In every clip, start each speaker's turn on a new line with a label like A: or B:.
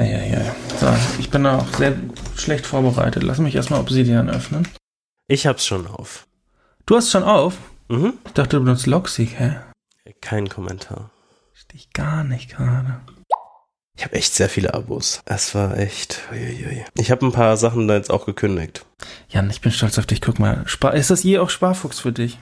A: Ja, ja, ja. So, ich bin auch sehr schlecht vorbereitet. Lass mich erstmal Obsidian öffnen.
B: Ich hab's schon auf.
A: Du hast schon auf?
B: Mhm.
A: Ich dachte, du benutzt Loxic, hä?
B: Kein Kommentar.
A: Verstehe ich gar nicht gerade.
B: Ich habe echt sehr viele Abos. Es war echt. Uiuiui. Ich habe ein paar Sachen da jetzt auch gekündigt.
A: Jan, ich bin stolz auf dich. Guck mal. Spar ist das je auch Sparfuchs für dich?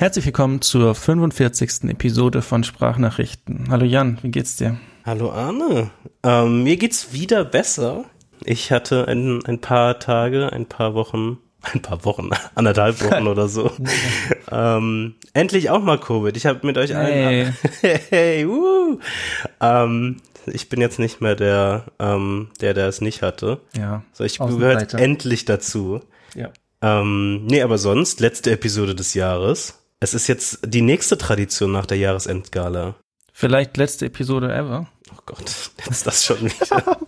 A: Herzlich willkommen zur 45. Episode von Sprachnachrichten. Hallo Jan, wie geht's dir?
B: Hallo Arne. Ähm, mir geht's wieder besser. Ich hatte ein, ein paar Tage, ein paar Wochen, ein paar Wochen, anderthalb Wochen oder so. ähm, endlich auch mal Covid. Ich habe mit euch allen.
A: Hey.
B: hey, uh. ähm, ich bin jetzt nicht mehr der, ähm, der, der es nicht hatte.
A: Ja.
B: So, ich gehört endlich dazu.
A: Ja.
B: Ähm, nee, aber sonst, letzte Episode des Jahres. Es ist jetzt die nächste Tradition nach der Jahresendgala.
A: Vielleicht letzte Episode ever.
B: Oh Gott, jetzt das schon wieder.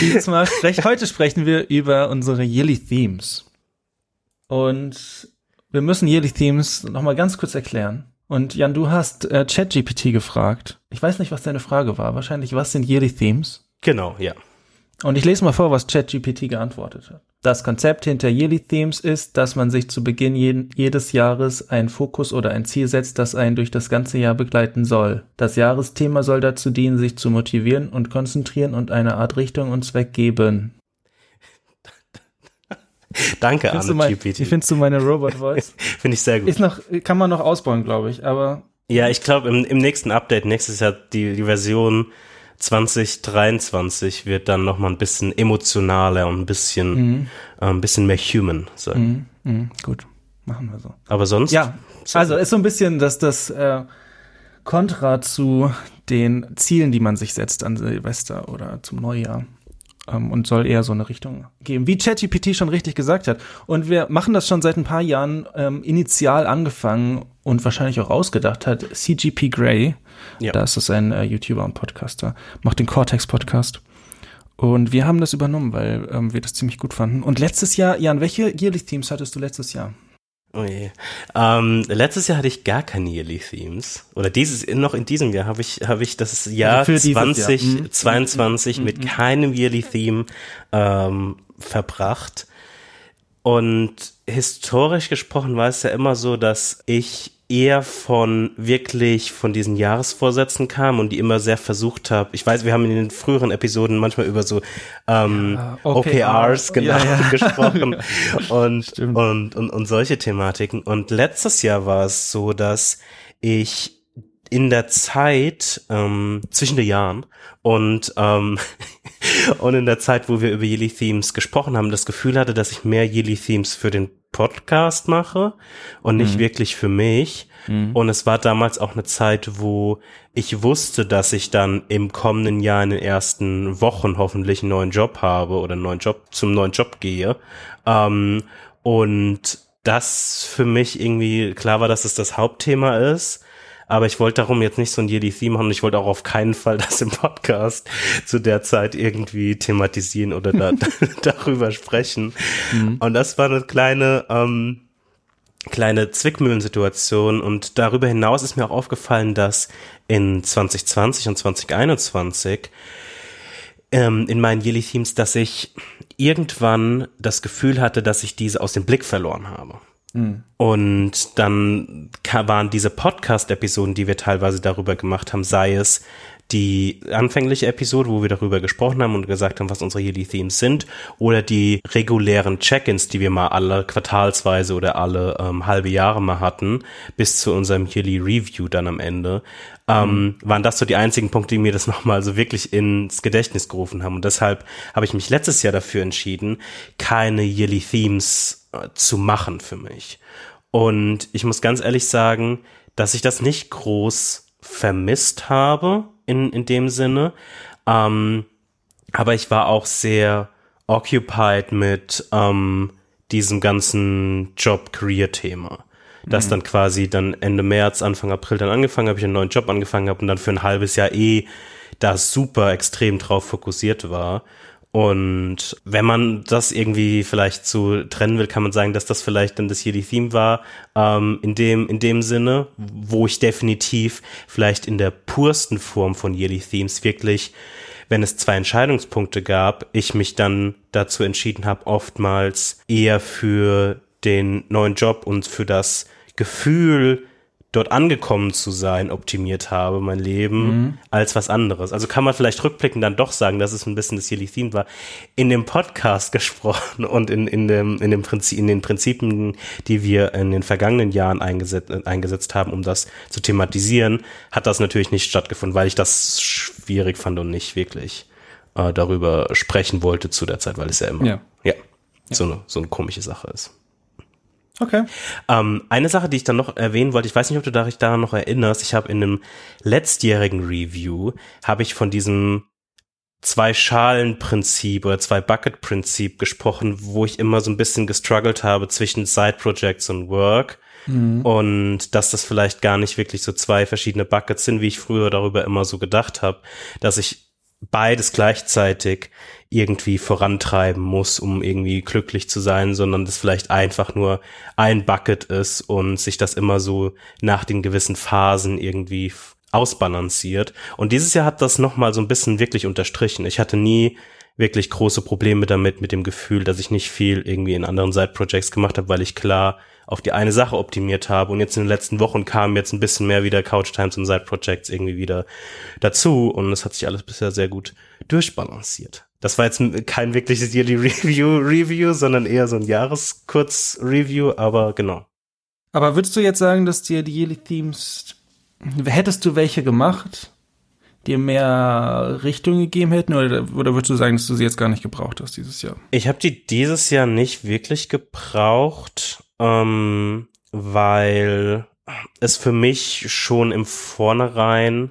A: Dieses Mal sprech, heute sprechen wir über unsere Yearly Themes. Und wir müssen Yearly Themes nochmal ganz kurz erklären. Und Jan, du hast äh, ChatGPT gefragt. Ich weiß nicht, was deine Frage war. Wahrscheinlich, was sind Yearly Themes?
B: genau, ja.
A: Und ich lese mal vor, was ChatGPT geantwortet hat. Das Konzept hinter Yearly Themes ist, dass man sich zu Beginn jeden, jedes Jahres einen Fokus oder ein Ziel setzt, das einen durch das ganze Jahr begleiten soll. Das Jahresthema soll dazu dienen, sich zu motivieren und konzentrieren und eine Art Richtung und Zweck geben.
B: Danke,
A: Findest
B: Arne GPT.
A: wie findest du meine Robot Voice?
B: Finde ich sehr gut.
A: Ist noch, kann man noch ausbauen, glaube ich, aber
B: Ja, ich glaube, im, im nächsten Update, nächstes Jahr, die, die Version 2023 wird dann noch mal ein bisschen emotionaler und ein bisschen, äh, ein bisschen mehr human sein.
A: mm, mm, gut, machen wir so.
B: Aber sonst?
A: Ja, also ist so ein bisschen das, das äh, Kontra zu den Zielen, die man sich setzt an Silvester oder zum Neujahr. Ähm, und soll eher so eine Richtung geben, wie ChatGPT schon richtig gesagt hat. Und wir machen das schon seit ein paar Jahren ähm, initial angefangen und wahrscheinlich auch ausgedacht hat. CGP Grey,
B: Ja.
A: da ist es ein äh, YouTuber und Podcaster, macht den Cortex-Podcast. Und wir haben das übernommen, weil ähm, wir das ziemlich gut fanden. Und letztes Jahr, Jan, welche Yearly Themes hattest du letztes Jahr?
B: Oh je. Ähm, letztes Jahr hatte ich gar keine Yearly Themes. Oder dieses, noch in diesem Jahr habe ich, habe ich das Jahr
A: Also für dieses Jahr. Mhm.
B: 2022 mit keinem Yearly Theme ähm, verbracht. Und historisch gesprochen war es ja immer so, dass ich eher von wirklich von diesen Jahresvorsätzen kam und die immer sehr versucht habe. Ich weiß, wir haben in den früheren Episoden manchmal über so ähm,
A: Ja,
B: OKRs
A: OKR,
B: genau
A: ja, ja.
B: gesprochen und, und, und, und solche Thematiken. Und letztes Jahr war es so, dass ich in der Zeit ähm, zwischen den Jahren und ähm, und in der Zeit, wo wir über Yearly Themes gesprochen haben, das Gefühl hatte, dass ich mehr Yearly Themes für den Podcast mache und nicht
A: Mhm.
B: wirklich für mich. Und es war damals auch eine Zeit, wo ich wusste, dass ich dann im kommenden Jahr in den ersten Wochen hoffentlich einen neuen Job habe oder einen neuen Job zum neuen Job gehe. Ähm, und das für mich irgendwie klar war, dass es das Hauptthema ist. Aber ich wollte darum jetzt nicht so ein Yearly Theme machen und ich wollte auch auf keinen Fall das im Podcast zu der Zeit irgendwie thematisieren oder da, darüber sprechen. Und das war eine kleine, ähm, kleine Zwickmühlensituation und darüber hinaus ist mir auch aufgefallen, dass in 2020 und 2021 ähm, in meinen Yearly Themes, dass ich irgendwann das Gefühl hatte, dass ich diese aus dem Blick verloren habe. Und dann waren diese Podcast-Episoden, die wir teilweise darüber gemacht haben, sei es die anfängliche Episode, wo wir darüber gesprochen haben und gesagt haben, was unsere Yearly Themes sind, oder die regulären Check-ins, die wir mal alle quartalsweise oder alle ähm, halbe Jahre mal hatten, bis zu unserem Yearly Review dann am Ende, ähm, waren das so die einzigen Punkte, die mir das nochmal so wirklich ins Gedächtnis gerufen haben. Und deshalb habe ich mich letztes Jahr dafür entschieden, keine Yearly Themes zu machen für mich. Und ich muss ganz ehrlich sagen, dass ich das nicht groß vermisst habe in, in dem Sinne. Ähm, aber ich war auch sehr occupied mit ähm, diesem ganzen Job-Career-Thema. Das dann quasi dann Ende März, Anfang April dann angefangen habe, ich einen neuen Job angefangen habe und dann für ein halbes Jahr eh da super extrem drauf fokussiert war. Und wenn man das irgendwie vielleicht so trennen will, kann man sagen, dass das vielleicht dann das Yearly Theme war, ähm, in dem, in dem Sinne, wo ich definitiv vielleicht in der pursten Form von Yearly Themes wirklich, wenn es zwei Entscheidungspunkte gab, ich mich dann dazu entschieden habe, oftmals eher für den neuen Job und für das Gefühl, dort angekommen zu sein, optimiert habe, mein Leben, mhm. als was anderes. Also kann man vielleicht rückblickend dann doch sagen, dass es ein bisschen das Yearly Theme war. In dem Podcast gesprochen und in, in, dem, in, dem Prinzip, in den Prinzipien, die wir in den vergangenen Jahren eingesetzt, eingesetzt haben, um das zu thematisieren, hat das natürlich nicht stattgefunden, weil ich das schwierig fand und nicht wirklich äh, darüber sprechen wollte zu der Zeit, weil es ja immer ja. Ja, ja. So, eine, so eine komische Sache ist.
A: Okay.
B: Ähm, eine Sache, die ich dann noch erwähnen wollte, ich weiß nicht, ob du dich daran noch erinnerst, ich habe in einem letztjährigen Review, habe ich von diesem Zwei-Schalen-Prinzip oder Zwei-Bucket-Prinzip gesprochen, wo ich immer so ein bisschen gestruggelt habe zwischen Side-Projects und Work. Mhm. Und dass das vielleicht gar nicht wirklich so zwei verschiedene Buckets sind, wie ich früher darüber immer so gedacht habe, dass ich beides gleichzeitig irgendwie vorantreiben muss, um irgendwie glücklich zu sein, sondern das vielleicht einfach nur ein Bucket ist und sich das immer so nach den gewissen Phasen irgendwie ausbalanciert. Und dieses Jahr hat das nochmal so ein bisschen wirklich unterstrichen. Ich hatte nie wirklich große Probleme damit, mit dem Gefühl, dass ich nicht viel irgendwie in anderen Side-Projects gemacht habe, weil ich klar auf die eine Sache optimiert habe. Und jetzt in den letzten Wochen kamen jetzt ein bisschen mehr wieder Couch Times und Side Projects irgendwie wieder dazu. Und es hat sich alles bisher sehr gut durchbalanciert. Das war jetzt kein wirkliches Yearly Review Review, sondern eher so ein Jahreskurz-Review, aber genau.
A: Aber würdest du jetzt sagen, dass dir die Yearly Themes, hättest du welche gemacht, dir mehr Richtung gegeben hätten oder, oder würdest du sagen, dass du sie jetzt gar nicht gebraucht hast dieses Jahr?
B: Ich habe die dieses Jahr nicht wirklich gebraucht ähm, weil es für mich schon im Vornherein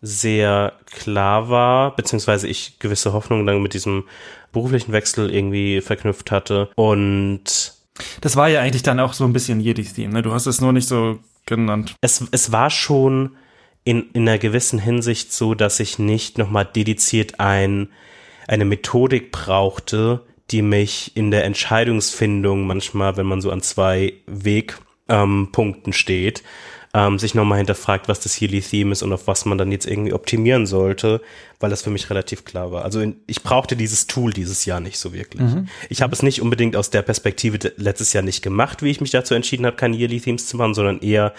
B: sehr klar war, beziehungsweise ich gewisse Hoffnungen dann mit diesem beruflichen Wechsel irgendwie verknüpft hatte und
A: das war ja eigentlich dann auch so ein bisschen Jedi's Theme, ne? Du hast es nur nicht so genannt.
B: Es, es war schon in, in einer gewissen Hinsicht so, dass ich nicht nochmal dediziert ein, eine Methodik brauchte, die mich in der Entscheidungsfindung manchmal, wenn man so an zwei Wegpunkten ähm, steht, ähm, sich nochmal hinterfragt, was das Healy Theme ist und auf was man dann jetzt irgendwie optimieren sollte, weil das für mich relativ klar war. Also ich brauchte dieses Tool dieses Jahr nicht so wirklich. Mhm. Ich habe es nicht unbedingt aus der Perspektive letztes Jahr nicht gemacht, wie ich mich dazu entschieden habe, keine Yearly Themes zu machen, sondern eher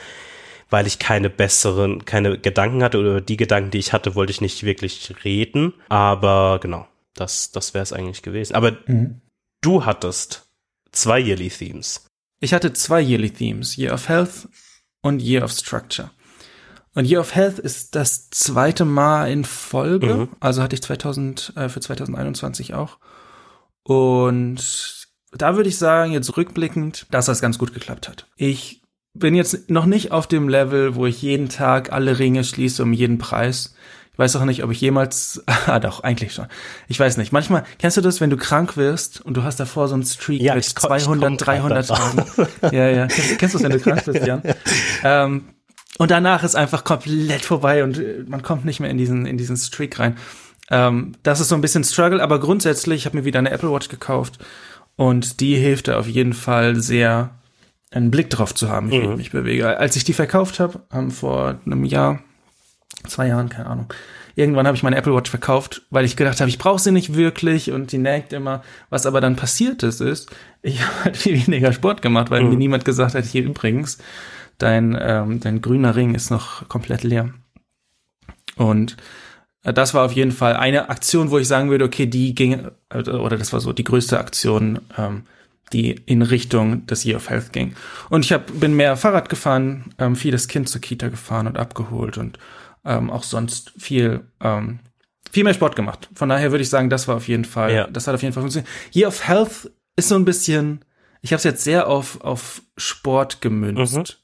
B: weil ich keine besseren, keine Gedanken hatte oder die Gedanken, die ich hatte, wollte ich nicht wirklich reden. Aber genau, das, das wäre es eigentlich gewesen. Aber mhm. du hattest zwei Yearly Themes.
A: Ich hatte zwei Yearly Themes, Year of Health und Year of Structure. Und Year of Health ist das zweite Mal in Folge, mhm. also hatte ich 2000 äh, für 2021 auch. Und da würde ich sagen, jetzt rückblickend, dass das ganz gut geklappt hat. Ich bin jetzt noch nicht auf dem Level, wo ich jeden Tag alle Ringe schließe um jeden Preis weiß auch nicht, ob ich jemals, ah doch, eigentlich schon. Ich weiß nicht. Manchmal, kennst du das, wenn du krank wirst und du hast davor so einen Streak ja, mit 200, 300 Tagen? ja, ja. Kennst, kennst du es, wenn du krank bist, Jan? ähm, und danach ist einfach komplett vorbei und äh, man kommt nicht mehr in diesen, in diesen Streak rein. Ähm, das ist so ein bisschen Struggle, aber grundsätzlich, ich habe mir wieder eine Apple Watch gekauft und die hilft da auf jeden Fall sehr, einen Blick drauf zu haben, wie mhm. ich mich bewege. Als ich die verkauft habe, ähm, vor einem Jahr, zwei Jahren, keine Ahnung. Irgendwann habe ich meine Apple Watch verkauft, weil ich gedacht habe, ich brauche sie nicht wirklich und die nagt immer. Was aber dann passiert ist, ist, ich habe halt viel weniger Sport gemacht, weil mhm. mir niemand gesagt hat, hier übrigens, dein, ähm, dein grüner Ring ist noch komplett leer. Und äh, das war auf jeden Fall eine Aktion, wo ich sagen würde, okay, die ging, äh, oder das war so die größte Aktion, ähm, die in Richtung des Year of Health ging. Und ich hab, bin mehr Fahrrad gefahren, ähm, vieles Kind zur Kita gefahren und abgeholt und ähm, auch sonst viel, ähm, viel mehr Sport gemacht. Von daher würde ich sagen, das war auf jeden Fall, ja. das hat auf jeden Fall funktioniert. Year of Health ist so ein bisschen, ich habe es jetzt sehr auf, auf Sport gemünzt.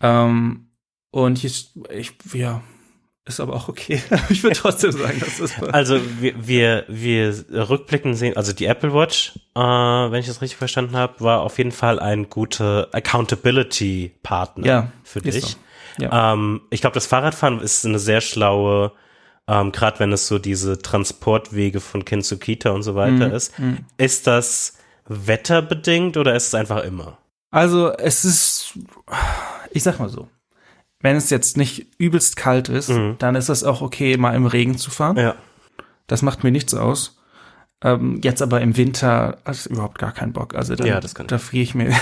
A: Mhm. Ähm, und ich, ich, ja, ist aber auch okay. ich würde trotzdem sagen, dass das
B: war. Also wir, wir, wir rückblicken sehen, also die Apple Watch, äh, wenn ich das richtig verstanden habe, war auf jeden Fall ein guter Accountability-Partner
A: ja,
B: für dich. So. Ja. Ähm, ich glaube, das Fahrradfahren ist eine sehr schlaue ähm, gerade wenn es so diese Transportwege von Kind zu Kita und so weiter
A: Mhm.
B: ist.
A: Mhm.
B: Ist das wetterbedingt oder ist es einfach immer?
A: Also es ist, ich sag mal so, wenn es jetzt nicht übelst kalt ist,
B: Mhm.
A: dann ist es auch okay, mal im Regen zu fahren.
B: Ja.
A: Das macht mir nichts aus. Ähm, jetzt aber im Winter hast du überhaupt gar keinen Bock. Also dann,
B: Ja, das kann
A: da friere ich mir.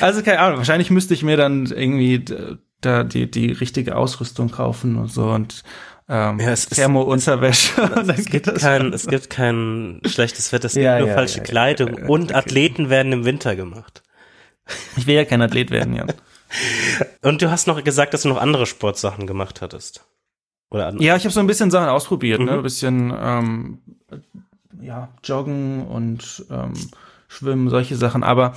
A: also keine Ahnung, wahrscheinlich müsste ich mir dann irgendwie da die, die richtige Ausrüstung kaufen und so und ähm,
B: Ja,
A: Thermo-Unterwäsche. Und dann
B: Es gibt, kein, es gibt kein schlechtes Wetter, es gibt
A: Ja,
B: nur
A: ja,
B: falsche
A: ja, ja,
B: Kleidung
A: ja, ja,
B: und
A: okay.
B: Athleten werden im Winter gemacht.
A: Ich will ja kein Athlet werden, Jan.
B: Und du hast noch gesagt, dass du noch andere Sportsachen gemacht hattest. Oder an
A: Ja, ich habe so ein bisschen Sachen ausprobiert, ne?
B: Mhm.
A: Ein bisschen ähm, ja, Joggen und ähm, Schwimmen, solche Sachen. Aber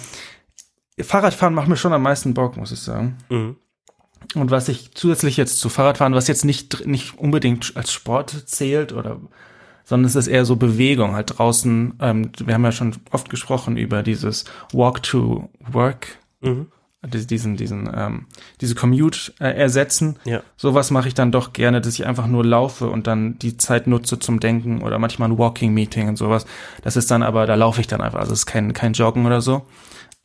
A: Fahrradfahren macht mir schon am meisten Bock, muss ich sagen.
B: Mhm.
A: Und was ich zusätzlich jetzt zu Fahrradfahren, was jetzt nicht, nicht unbedingt als Sport zählt oder sondern es ist eher so Bewegung halt draußen. Ähm, wir haben ja schon oft gesprochen über dieses Walk to Work,
B: Mhm.
A: Die- diesen, diesen, ähm, diese Commute äh, ersetzen.
B: Ja.
A: Sowas mache ich dann doch gerne, dass ich einfach nur laufe und dann die Zeit nutze zum Denken oder manchmal ein Walking-Meeting und sowas. Das ist dann aber, da laufe ich dann einfach. Also es ist kein, kein Joggen oder so.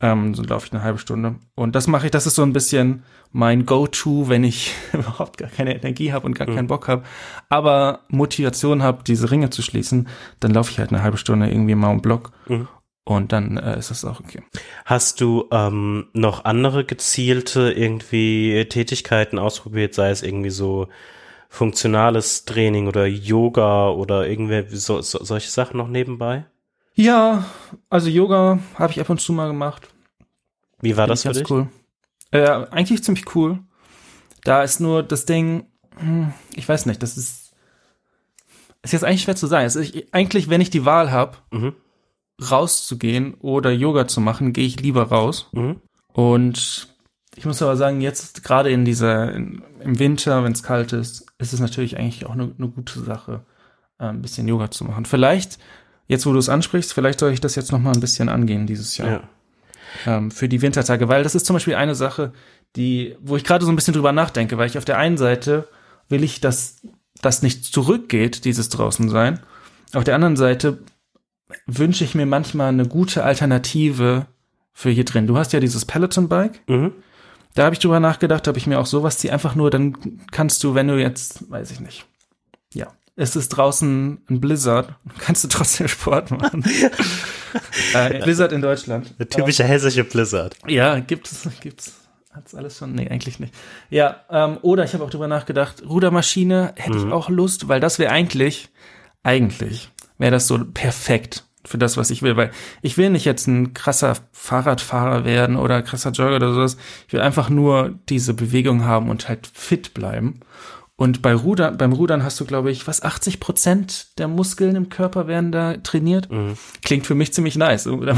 A: Ähm, so laufe ich eine halbe Stunde. Und das mache ich, das ist so ein bisschen mein Go-To, wenn ich überhaupt gar keine Energie habe und gar keinen Bock habe, aber Motivation habe, diese Ringe zu schließen, dann laufe ich halt eine halbe Stunde irgendwie mal im Block
B: Mhm.
A: Und dann äh, ist das auch okay.
B: Hast du ähm, noch andere gezielte irgendwie Tätigkeiten ausprobiert, sei es irgendwie so funktionales Training oder Yoga oder irgendwie so, so, solche Sachen noch nebenbei?
A: Ja, also Yoga habe ich ab und zu mal gemacht.
B: Wie war
A: Finde
B: das
A: ich
B: für
A: ganz
B: dich?
A: cool. Äh, eigentlich ziemlich cool. Da ist nur das Ding, hm, ich weiß nicht, das ist ist jetzt eigentlich schwer zu sagen. Es ist, eigentlich, wenn ich die Wahl habe,
B: Mhm.
A: Rauszugehen oder Yoga zu machen, gehe ich lieber raus.
B: Mhm.
A: Und ich muss aber sagen, jetzt gerade in dieser, in, im Winter, wenn es kalt ist, ist es natürlich eigentlich auch eine, eine gute Sache, äh, ein bisschen Yoga zu machen. Vielleicht, jetzt wo du es ansprichst, vielleicht soll ich das jetzt noch mal ein bisschen angehen dieses Jahr
B: Ja.
A: ähm, für die Wintertage, weil das ist zum Beispiel eine Sache, die, wo ich gerade so ein bisschen drüber nachdenke, weil ich auf der einen Seite will ich, dass das nicht zurückgeht, dieses draußen sein. Auf der anderen Seite wünsche ich mir manchmal eine gute Alternative für hier drin. Du hast ja dieses Peloton-Bike.
B: Mhm.
A: Da habe ich drüber nachgedacht, habe ich mir auch sowas zieh einfach nur, dann kannst du, wenn du jetzt, weiß ich nicht, ja, es ist draußen ein Blizzard, kannst du trotzdem Sport machen. äh, Blizzard in Deutschland.
B: Der typische hessische Blizzard.
A: Ja, gibt's, gibt's. Hat's alles schon? Nee, eigentlich nicht. Ja, ähm, oder ich habe auch drüber nachgedacht, Rudermaschine hätte ich auch Lust, weil das wäre eigentlich, eigentlich wäre das so perfekt für das, was ich will, weil ich will nicht jetzt ein krasser Fahrradfahrer werden oder krasser Jogger oder sowas. Ich will einfach nur diese Bewegung haben und halt fit bleiben. Und bei Rudern, beim Rudern hast du, glaube ich, was, 80 Prozent der Muskeln im Körper werden da trainiert. Klingt für mich ziemlich nice. Da, da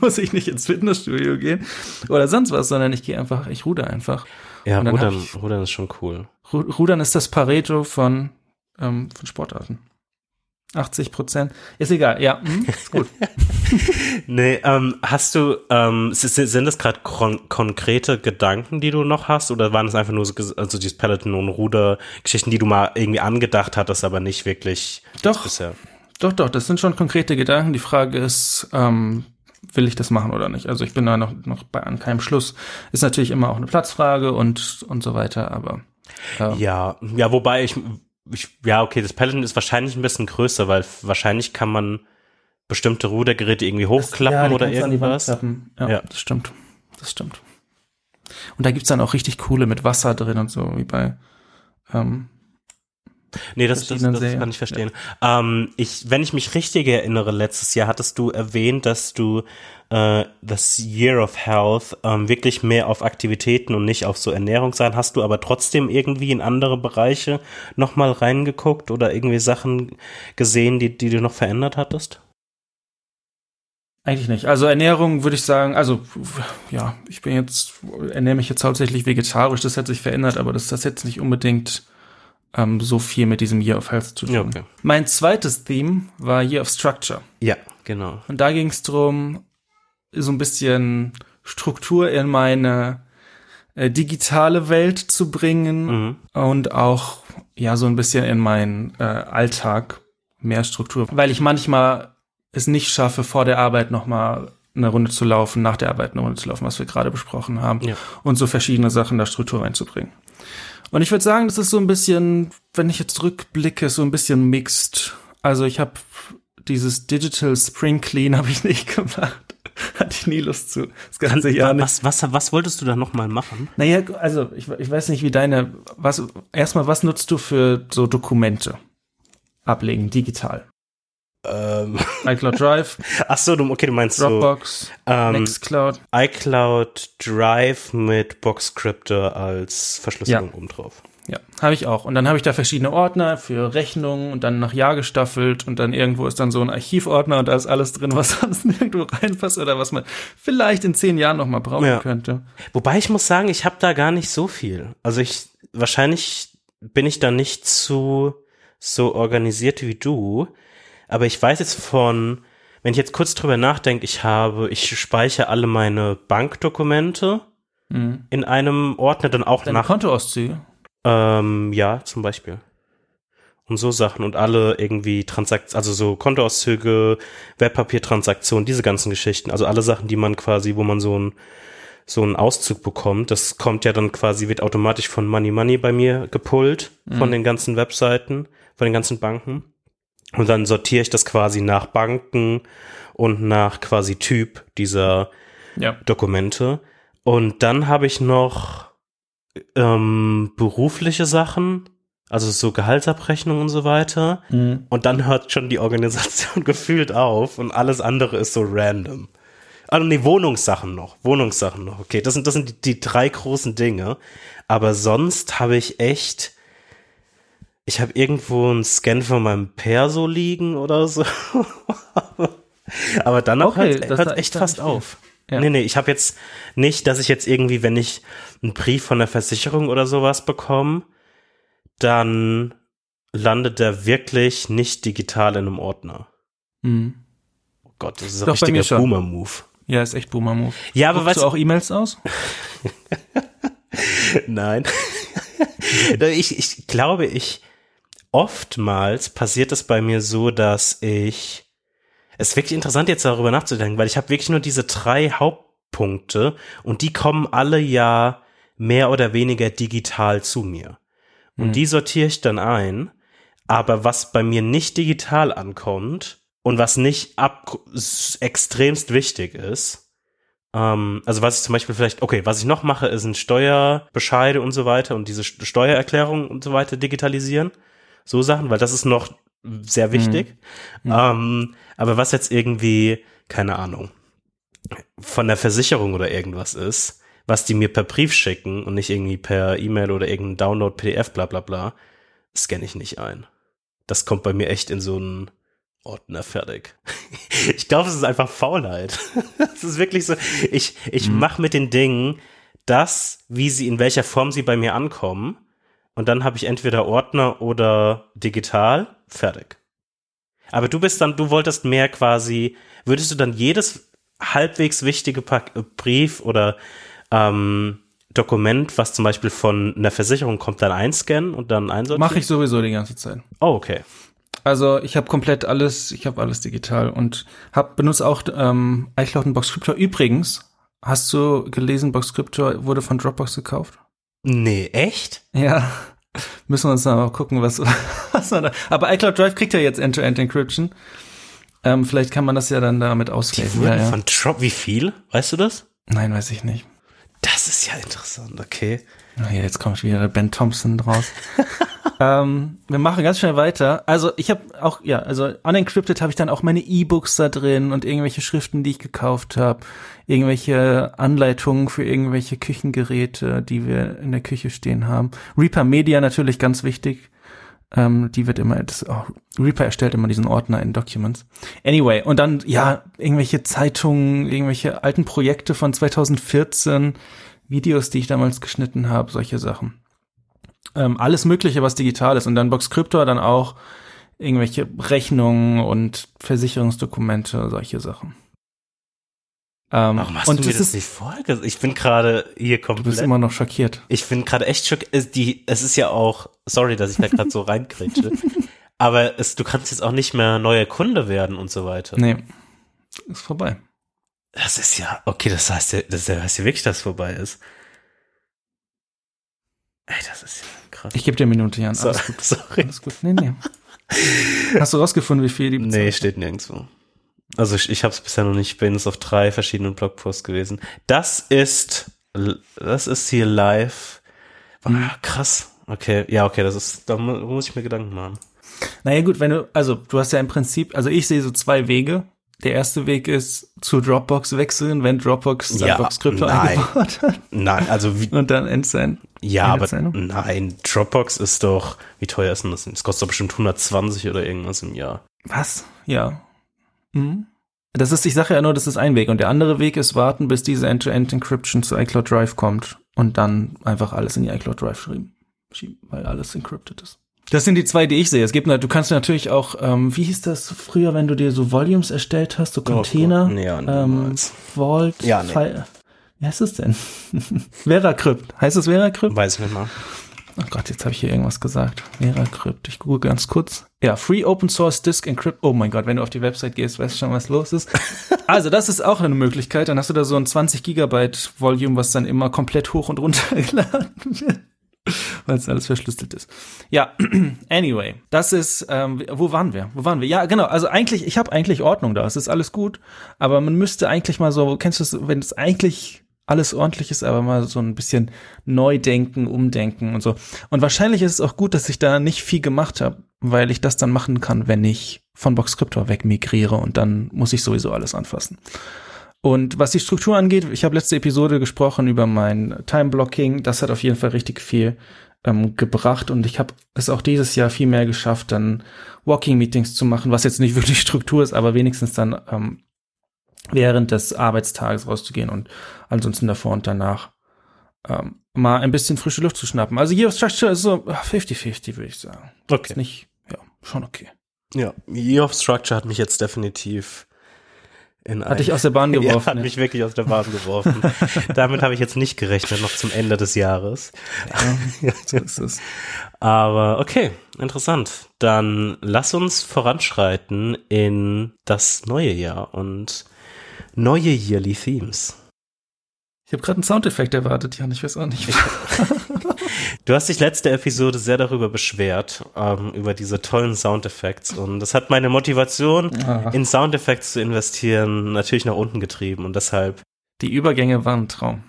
A: muss ich nicht ins Fitnessstudio gehen oder sonst was, sondern ich gehe einfach, ich ruder einfach.
B: Ja, Rudern,
A: ich-
B: Rudern ist schon cool.
A: Ru- Rudern ist das Pareto von, ähm, von Sportarten. 80 Prozent. Ist egal, ja, hm, ist gut.
B: Nee, ähm, hast du, ähm, sind das gerade kon konkrete Gedanken, die du noch hast, oder waren es einfach nur so, also dieses Peloton und Ruder-Geschichten, die du mal irgendwie angedacht hattest, aber nicht wirklich
A: Doch,
B: bisher?
A: doch, doch, das sind schon konkrete Gedanken. Die Frage ist, ähm, will ich das machen oder nicht? Also ich bin da noch, noch bei an keinem Schluss. Ist natürlich immer auch eine Platzfrage und, und so weiter, aber ähm,
B: Ja, ja, wobei ich, ich, ja, okay, das Peloton ist wahrscheinlich ein bisschen größer, weil wahrscheinlich kann man bestimmte Rudergeräte irgendwie hochklappen
A: Ja, die
B: oder irgendwas.
A: Ja,
B: Ja.
A: das stimmt. Das stimmt. Und da gibt's dann auch richtig coole mit Wasser drin und so, wie bei ähm,
B: Nee, das, das, das kann ich verstehen. Ähm, ich, wenn ich mich richtig erinnere, letztes Jahr hattest du erwähnt, dass du äh, das Year of Health ähm, wirklich mehr auf Aktivitäten und nicht auf so Ernährung sein. Hast du aber trotzdem irgendwie in andere Bereiche nochmal reingeguckt oder irgendwie Sachen gesehen, die, die du noch verändert hattest?
A: Eigentlich nicht. Also Ernährung würde ich sagen, also ja, ich bin jetzt, ernähre mich jetzt hauptsächlich vegetarisch, das hat sich verändert, aber das, das hat jetzt nicht unbedingt ähm, so viel mit diesem Year of Health zu tun.
B: Ja, okay.
A: Mein zweites Theme war Year of Structure.
B: Ja, genau.
A: Und da ging es darum, so ein bisschen Struktur in meine äh, digitale Welt zu bringen
B: Mhm.
A: und auch ja so ein bisschen in meinen äh, Alltag mehr Struktur, weil ich manchmal es nicht schaffe, vor der Arbeit nochmal eine Runde zu laufen, nach der Arbeit eine Runde zu laufen, was wir gerade besprochen haben, ja. und so verschiedene Sachen da Struktur reinzubringen. Und ich würde sagen, das ist so ein bisschen, wenn ich jetzt rückblicke, so ein bisschen mixed. Also ich habe dieses Digital Spring Clean habe ich nicht gemacht. Hatte ich nie Lust zu.
B: Das ganze Jahr nicht. Was, was, was wolltest du da nochmal machen?
A: Naja, also ich, ich weiß nicht, wie deine, was, erstmal, was nutzt du für so Dokumente ablegen, digital?
B: Ähm.
A: iCloud Drive.
B: Ach so, du, okay, du meinst
A: Dropbox,
B: so, ähm,
A: Nextcloud.
B: iCloud Drive mit Boxcryptor als Verschlüsselung ja. obendrauf.
A: Ja, habe ich auch. Und dann habe ich da verschiedene Ordner für Rechnungen und dann nach Jahr gestaffelt und dann irgendwo ist dann so ein Archivordner und da ist alles drin, was sonst nirgendwo reinpasst oder was man vielleicht in zehn Jahren noch mal brauchen ja. könnte.
B: Wobei ich muss sagen, ich habe da gar nicht so viel. Also ich wahrscheinlich bin ich da nicht zu so organisiert wie du, aber ich weiß jetzt von, wenn ich jetzt kurz drüber nachdenke, ich habe, ich speichere alle meine Bankdokumente mhm. in einem Ordner dann auch
A: Deine
B: nach
A: Kontoauszüge.
B: Ähm, ja, zum Beispiel. Und so Sachen und alle irgendwie Transaktionen, also so Kontoauszüge, Wertpapiertransaktionen, diese ganzen Geschichten, also alle Sachen, die man quasi, wo man so ein so einen Auszug bekommt, das kommt ja dann quasi, wird automatisch von Money Money bei mir gepullt, mhm. von den ganzen Webseiten, von den ganzen Banken. Und dann sortiere ich das quasi nach Banken und nach quasi Typ dieser ja. Dokumente. Und dann habe ich noch ähm, berufliche Sachen, also so Gehaltsabrechnung und so weiter. Mhm. Und dann hört schon die Organisation gefühlt auf und alles andere ist so random. Also nee, Wohnungssachen noch. Wohnungssachen noch. Okay, das sind, das sind die, die drei großen Dinge. Aber sonst habe ich echt. Ich habe irgendwo einen Scan von meinem Perso liegen oder so. Aber dann okay, hört, hört echt fast auf. Ja. Nee, nee, ich habe jetzt nicht, dass ich jetzt irgendwie, wenn ich einen Brief von der Versicherung oder sowas bekomme, dann landet der wirklich nicht digital in einem Ordner.
A: Mhm.
B: Oh Gott, das ist ein Doch, richtiger Boomer-Move.
A: Ja, ist echt Boomer-Move.
B: Ja, aber
A: weißt du auch E-Mails aus?
B: Nein. ich, ich glaube, ich oftmals passiert es bei mir so, dass ich es ist wirklich interessant, jetzt darüber nachzudenken, weil ich habe wirklich nur diese drei Hauptpunkte und die kommen alle ja mehr oder weniger digital zu mir. Und mhm. die sortiere ich dann ein. Aber was bei mir nicht digital ankommt und was nicht ab extremst wichtig ist, ähm, also was ich zum Beispiel vielleicht, okay, was ich noch mache, ist ein Steuerbescheide und so weiter und diese Steuererklärung und so weiter digitalisieren. So Sachen, weil das ist noch sehr wichtig. Mhm. Ähm, aber was jetzt irgendwie, keine Ahnung, von der Versicherung oder irgendwas ist, was die mir per Brief schicken und nicht irgendwie per E-Mail oder irgendein Download, PDF, bla bla bla, scanne ich nicht ein. Das kommt bei mir echt in so einen Ordner fertig. ich glaube, es ist einfach Faulheit. Es ist wirklich so, ich, ich mhm. mache mit den Dingen das, wie sie, in welcher Form sie bei mir ankommen und dann habe ich entweder Ordner oder digital, fertig. Aber du bist dann, du wolltest mehr quasi, würdest du dann jedes halbwegs wichtige äh, Brief oder ähm, Dokument, was zum Beispiel von einer Versicherung kommt, dann einscannen und dann einsortieren?
A: Mache ich sowieso die ganze Zeit.
B: Oh, okay.
A: Also ich habe komplett alles, ich habe alles digital und habe benutzt auch ähm, iCloud und Boxcryptor. Übrigens, hast du gelesen, Boxcryptor wurde von Dropbox gekauft?
B: Nee, echt?
A: Ja. Müssen wir uns dann mal gucken, was, was man da. Aber iCloud Drive kriegt ja jetzt End-to-End-Encryption. Ähm, vielleicht kann man das ja dann damit auslesen.
B: Ja, ja. Von Drop, wie viel? Weißt du das?
A: Nein, weiß ich nicht.
B: Das ist ja interessant, okay.
A: Ja, jetzt kommt wieder Ben Thompson draus. ähm, wir machen ganz schnell weiter. Also ich habe auch, ja, also unencrypted habe ich dann auch meine E-Books da drin und irgendwelche Schriften, die ich gekauft habe, irgendwelche Anleitungen für irgendwelche Küchengeräte, die wir in der Küche stehen haben. Reaper Media natürlich ganz wichtig. Ähm, die wird immer, das, oh, Reaper erstellt immer diesen Ordner in Documents. Anyway, und dann, ja, irgendwelche Zeitungen, irgendwelche alten Projekte von 2014, Videos, die ich damals geschnitten habe, solche Sachen. Ähm, alles Mögliche, was digital ist. Und dann Boxcryptor dann auch irgendwelche Rechnungen und Versicherungsdokumente, solche Sachen. Ähm,
B: Warum hast
A: und
B: du mir
A: das
B: das
A: ist,
B: nicht vorher Ich bin gerade hier
A: du bist
B: komplett.
A: immer noch schockiert.
B: Ich bin gerade echt schockiert. Die, es ist ja auch, sorry, dass ich da gerade so reinkretsche, aber es, du kannst jetzt auch nicht mehr neuer Kunde werden und so weiter.
A: Nee, ist vorbei.
B: Das ist ja, okay, das heißt ja, das heißt ja wirklich, dass es vorbei ist. Ey, das ist ja krass.
A: Ich gebe dir eine Minute, Jan. Alles gut.
B: sorry.
A: Alles gut. Nee, nee. Hast du rausgefunden, wie viel die
B: Nee,
A: bezahlt?
B: steht nirgendwo. Also ich, ich habe es bisher noch nicht, ich bin jetzt auf drei verschiedenen Blogposts gewesen. Das ist, das ist hier live. Ah, krass. Okay, ja, okay, das ist, da mu- muss ich mir Gedanken machen.
A: Naja, gut, wenn du, also du hast ja im Prinzip, also ich sehe so zwei Wege. Der erste Weg ist zu Dropbox wechseln, wenn Dropbox
B: Ja, nein.
A: eingebaut hat.
B: Nein, also wie,
A: Und dann Endsign.
B: ja, aber nein, Dropbox ist doch, wie teuer ist denn das? Das kostet doch bestimmt 120 oder irgendwas im Jahr.
A: Was? Ja. Mhm. Das ist, ich sage ja nur, das ist ein Weg. Und der andere Weg ist warten, bis diese End-to-End-Encryption zu iCloud Drive kommt und dann einfach alles in die iCloud Drive schieben weil alles encrypted ist. Das sind die zwei, die ich sehe. Es gibt, du kannst natürlich auch, ähm, wie hieß das früher, wenn du dir so Volumes erstellt hast, so Container,
B: Oh nee, ja,
A: ähm. Vault,
B: Ja, nee.
A: File. Wie heißt es denn? VeraCrypt. Heißt es VeraCrypt?
B: Weiß ich nicht mal.
A: Oh Gott, jetzt habe ich hier irgendwas gesagt. VeraCrypt. Ich google ganz kurz. Ja, Free Open Source Disk Encrypt. Oh mein Gott, wenn du auf die Website gehst, weißt du schon, was los ist. also, das ist auch eine Möglichkeit. Dann hast du da so ein 20 Gigabyte Volume, was dann immer komplett hoch und runter geladen wird. Weil es alles verschlüsselt ist. Ja, anyway, das ist, ähm, wo waren wir? Wo waren wir? Ja, genau, also eigentlich, ich habe eigentlich Ordnung da, es ist alles gut, aber man müsste eigentlich mal so, kennst du es, wenn es eigentlich alles ordentlich ist, aber mal so ein bisschen neu denken, umdenken und so. Und wahrscheinlich ist es auch gut, dass ich da nicht viel gemacht habe, weil ich das dann machen kann, wenn ich von Boxcryptor wegmigriere und dann muss ich sowieso alles anfassen. Und was die Struktur angeht, ich habe letzte Episode gesprochen über mein Time-Blocking. Das hat auf jeden Fall richtig viel ähm, gebracht und ich habe es auch dieses Jahr viel mehr geschafft, dann Walking-Meetings zu machen, was jetzt nicht wirklich Struktur ist, aber wenigstens dann ähm, während des Arbeitstages rauszugehen und ansonsten davor und danach ähm, mal ein bisschen frische Luft zu schnappen. Also Year of Structure ist so 50-50, würde ich sagen.
B: Okay.
A: Ist nicht, ja, schon okay.
B: Ja, Year of Structure hat mich jetzt definitiv in
A: Hat dich aus der Bahn
B: ja,
A: geworfen.
B: hat
A: ja.
B: mich wirklich aus der Bahn geworfen. Damit habe ich jetzt nicht gerechnet, noch zum Ende des Jahres.
A: Ja, so ist es.
B: Aber okay, interessant. Dann lass uns voranschreiten in das neue Jahr und neue Yearly Themes.
A: Ich habe gerade einen Soundeffekt erwartet, Jan, ich weiß auch nicht.
B: Du hast dich letzte Episode sehr darüber beschwert, ähm, über diese tollen Soundeffekte. Und das hat meine Motivation,
A: Ah.
B: in Soundeffekte zu investieren, natürlich nach unten getrieben. Und deshalb,
A: Die Übergänge waren ein Traum.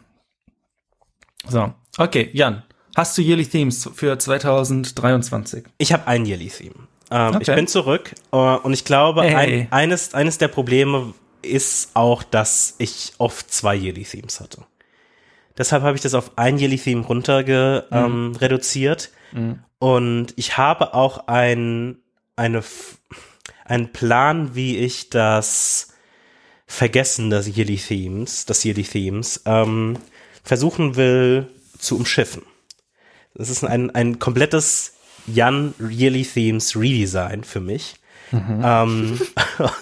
A: So, okay, Jan, hast du Yearly Themes für 2023?
B: ich habe ein Yearly Theme. Ähm, Ich
A: Okay.
B: bin zurück äh, und ich glaube,
A: Hey.
B: ein, eines, eines der Probleme ist auch, dass ich oft zwei Yearly Themes hatte. Deshalb habe ich das auf ein Yearly Theme runterge ähm, reduziert. Und ich habe auch ein, eine, einen Plan, wie ich das Vergessen des Yearly Themes, des Yearly Themes, ähm, versuchen will zu umschiffen. Das ist ein, ein komplettes Jan Yearly Themes Redesign für mich. Ähm,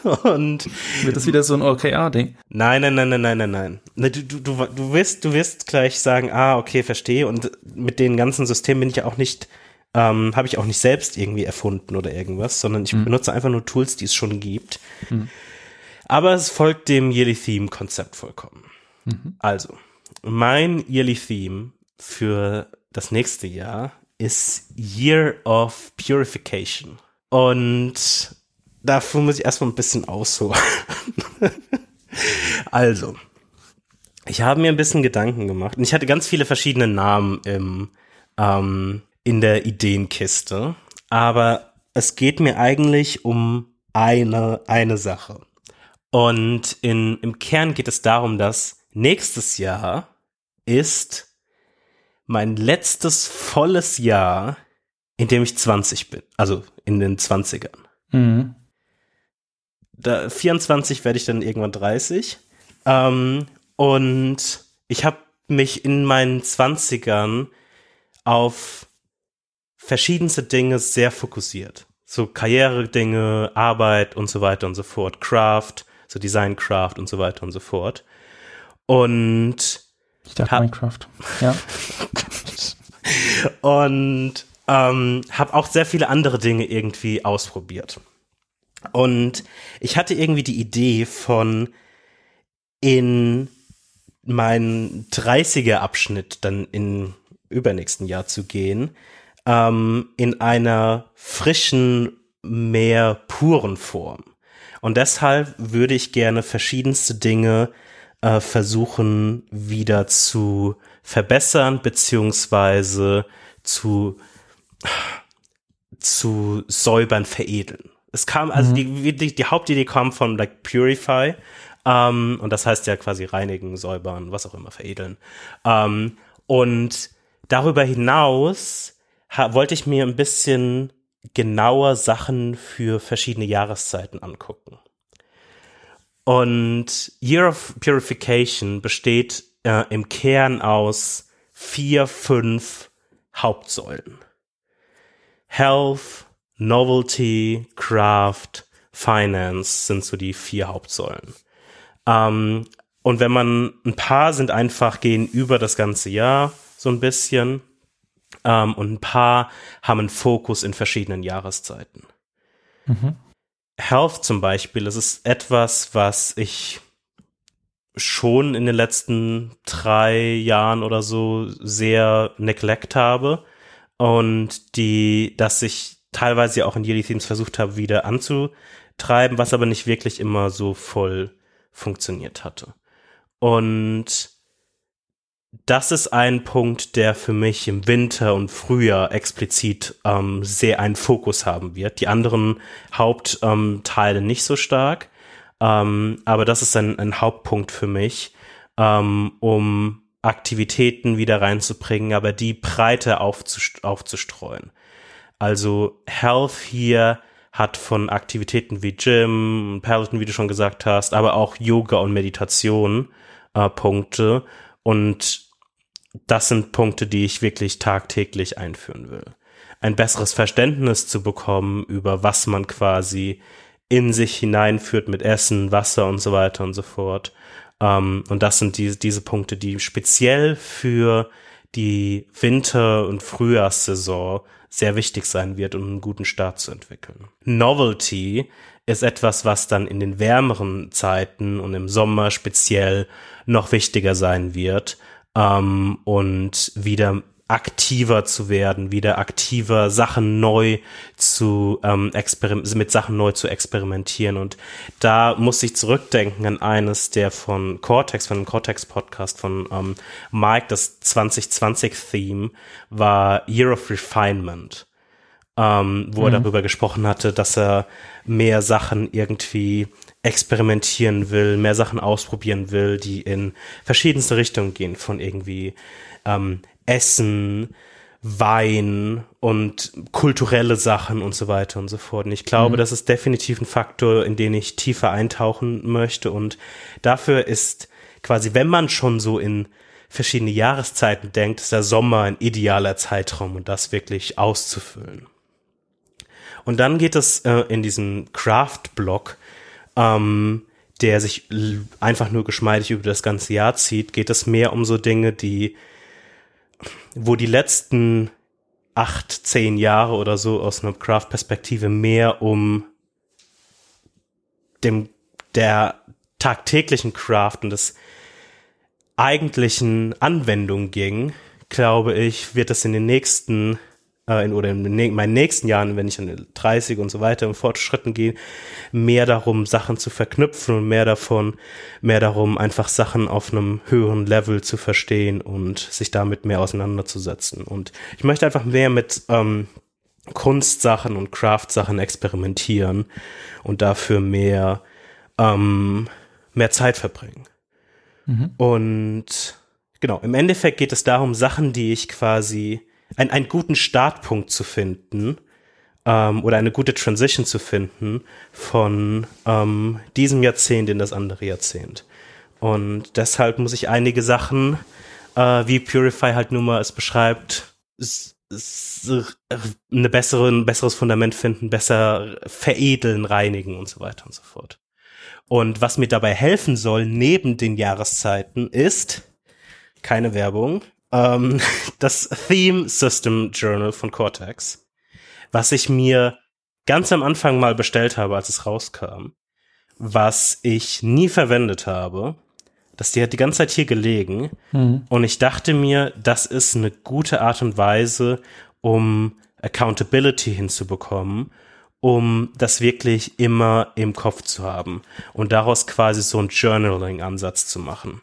B: und
A: Wird das wieder so ein OKR-Ding?
B: Nein, nein, nein, nein, nein, nein, nein. Ne, Du, du, du, du wirst, du wirst gleich sagen, ah, okay, verstehe. Und mit den ganzen Systemen bin ich ja auch nicht, ähm, habe ich auch nicht selbst irgendwie erfunden oder irgendwas, sondern ich benutze einfach nur Tools, die es schon gibt. Aber es folgt dem Yearly Theme Konzept vollkommen. Also, mein Yearly Theme für das nächste Jahr ist Year of Purification. Und dafür muss ich erstmal ein bisschen ausholen. also, ich habe mir ein bisschen Gedanken gemacht und ich hatte ganz viele verschiedene Namen im, ähm, in der Ideenkiste, aber es geht mir eigentlich um eine, eine Sache. Und in, im Kern geht es darum, dass nächstes Jahr ist mein letztes volles Jahr, in dem ich 20 bin, also in den 20ern.
A: Mhm.
B: Da, 24 werde ich dann irgendwann 30. Ähm, und ich habe mich in meinen 20ern auf verschiedenste Dinge sehr fokussiert. So Karriere-Dinge, Arbeit und so weiter und so fort, Craft, so Design Craft und so weiter und so fort. Und
A: ich dachte Minecraft. Ja.
B: und ähm, habe auch sehr viele andere Dinge irgendwie ausprobiert. Und ich hatte irgendwie die Idee von in meinen 30er Abschnitt dann in übernächsten Jahr zu gehen, ähm, in einer frischen, mehr puren Form. Und deshalb würde ich gerne verschiedenste Dinge äh, versuchen wieder zu verbessern, beziehungsweise zu, zu säubern, veredeln. Es kam, also mhm. die, die, die Hauptidee kam von like Purify, ähm, und das heißt ja quasi reinigen, säubern, was auch immer, veredeln. Ähm, und darüber hinaus wollte ich mir ein bisschen genauer Sachen für verschiedene Jahreszeiten angucken. Und Year of Purification besteht äh, im Kern aus vier, fünf Hauptsäulen. Health, Novelty, Craft, Finance sind so die vier Hauptsäulen. Ähm, und wenn man ein paar sind einfach gehen über das ganze Jahr so ein bisschen ähm, und ein paar haben einen Fokus in verschiedenen Jahreszeiten. Mhm. Health zum Beispiel, das ist etwas, was ich schon in den letzten drei Jahren oder so sehr neglect habe und die, dass ich teilweise auch in Yearly Themes versucht habe, wieder anzutreiben, was aber nicht wirklich immer so voll funktioniert hatte. Und das ist ein Punkt, der für mich im Winter und Frühjahr explizit ähm, sehr einen Fokus haben wird. Die anderen Hauptteile ähm, nicht so stark. Ähm, aber das ist ein, ein Hauptpunkt für mich, ähm, um Aktivitäten wieder reinzubringen, aber die aufzust aufzustreuen. Also Health hier hat von Aktivitäten wie Gym, Peloton, wie du schon gesagt hast, aber auch Yoga und Meditation äh, Punkte. Und das sind Punkte, die ich wirklich tagtäglich einführen will. Ein besseres Verständnis zu bekommen über was man quasi in sich hineinführt mit Essen, Wasser und so weiter und so fort. Ähm, und das sind die, diese Punkte, die speziell für die Winter- und Frühjahrssaison sehr wichtig sein wird, um einen guten Start zu entwickeln. Novelty ist etwas, was dann in den wärmeren Zeiten und im Sommer speziell noch wichtiger sein wird ähm, und wieder aktiver zu werden, wieder aktiver Sachen neu zu ähm, mit Sachen neu zu experimentieren. Und da muss ich zurückdenken an eines der von Cortex, von dem Cortex-Podcast von ähm, Mike, das 2020-Theme war Year of Refinement, ähm, wo mhm. er darüber gesprochen hatte, dass er mehr Sachen irgendwie experimentieren will, mehr Sachen ausprobieren will, die in verschiedenste Richtungen gehen, von irgendwie ähm, Essen, Wein und kulturelle Sachen und so weiter und so fort. Und ich glaube, mhm. das ist definitiv ein Faktor, in den ich tiefer eintauchen möchte. Und dafür ist quasi, wenn man schon so in verschiedene Jahreszeiten denkt, ist der Sommer ein idealer Zeitraum, um das wirklich auszufüllen. Und dann geht es äh, in diesem Craft-Block, ähm, der sich einfach nur geschmeidig über das ganze Jahr zieht, geht es mehr um so Dinge, die wo die letzten acht, zehn Jahre oder so aus einer Craft-Perspektive mehr um dem, der tagtäglichen Craft und des eigentlichen Anwendung ging, glaube ich, wird es in den nächsten äh, in, oder in meinen nächsten Jahren, wenn ich an 30 und so weiter im Fortschritten gehe, mehr darum, Sachen zu verknüpfen und mehr davon, mehr darum, einfach Sachen auf einem höheren Level zu verstehen und sich damit mehr auseinanderzusetzen. Und ich möchte einfach mehr mit ähm, Kunstsachen und Craft-Sachen experimentieren und dafür mehr, ähm, mehr Zeit verbringen. Mhm. Und genau, im Endeffekt geht es darum, Sachen, die ich quasi ein, einen guten Startpunkt zu finden ähm, oder eine gute Transition zu finden von ähm, diesem Jahrzehnt in das andere Jahrzehnt. Und deshalb muss ich einige Sachen, äh, wie Purify halt nun mal es beschreibt, eine bessere, ein besseres Fundament finden, besser veredeln, reinigen und so weiter und so fort. Und was mir dabei helfen soll, neben den Jahreszeiten, ist keine Werbung, ähm, das Theme System Journal von Cortex, was ich mir ganz am Anfang mal bestellt habe, als es rauskam, was ich nie verwendet habe. Das die hat die ganze Zeit hier gelegen mhm. und ich dachte mir, das ist eine gute Art und Weise, um Accountability hinzubekommen, um das wirklich immer im Kopf zu haben und daraus quasi so einen Journaling-Ansatz zu machen.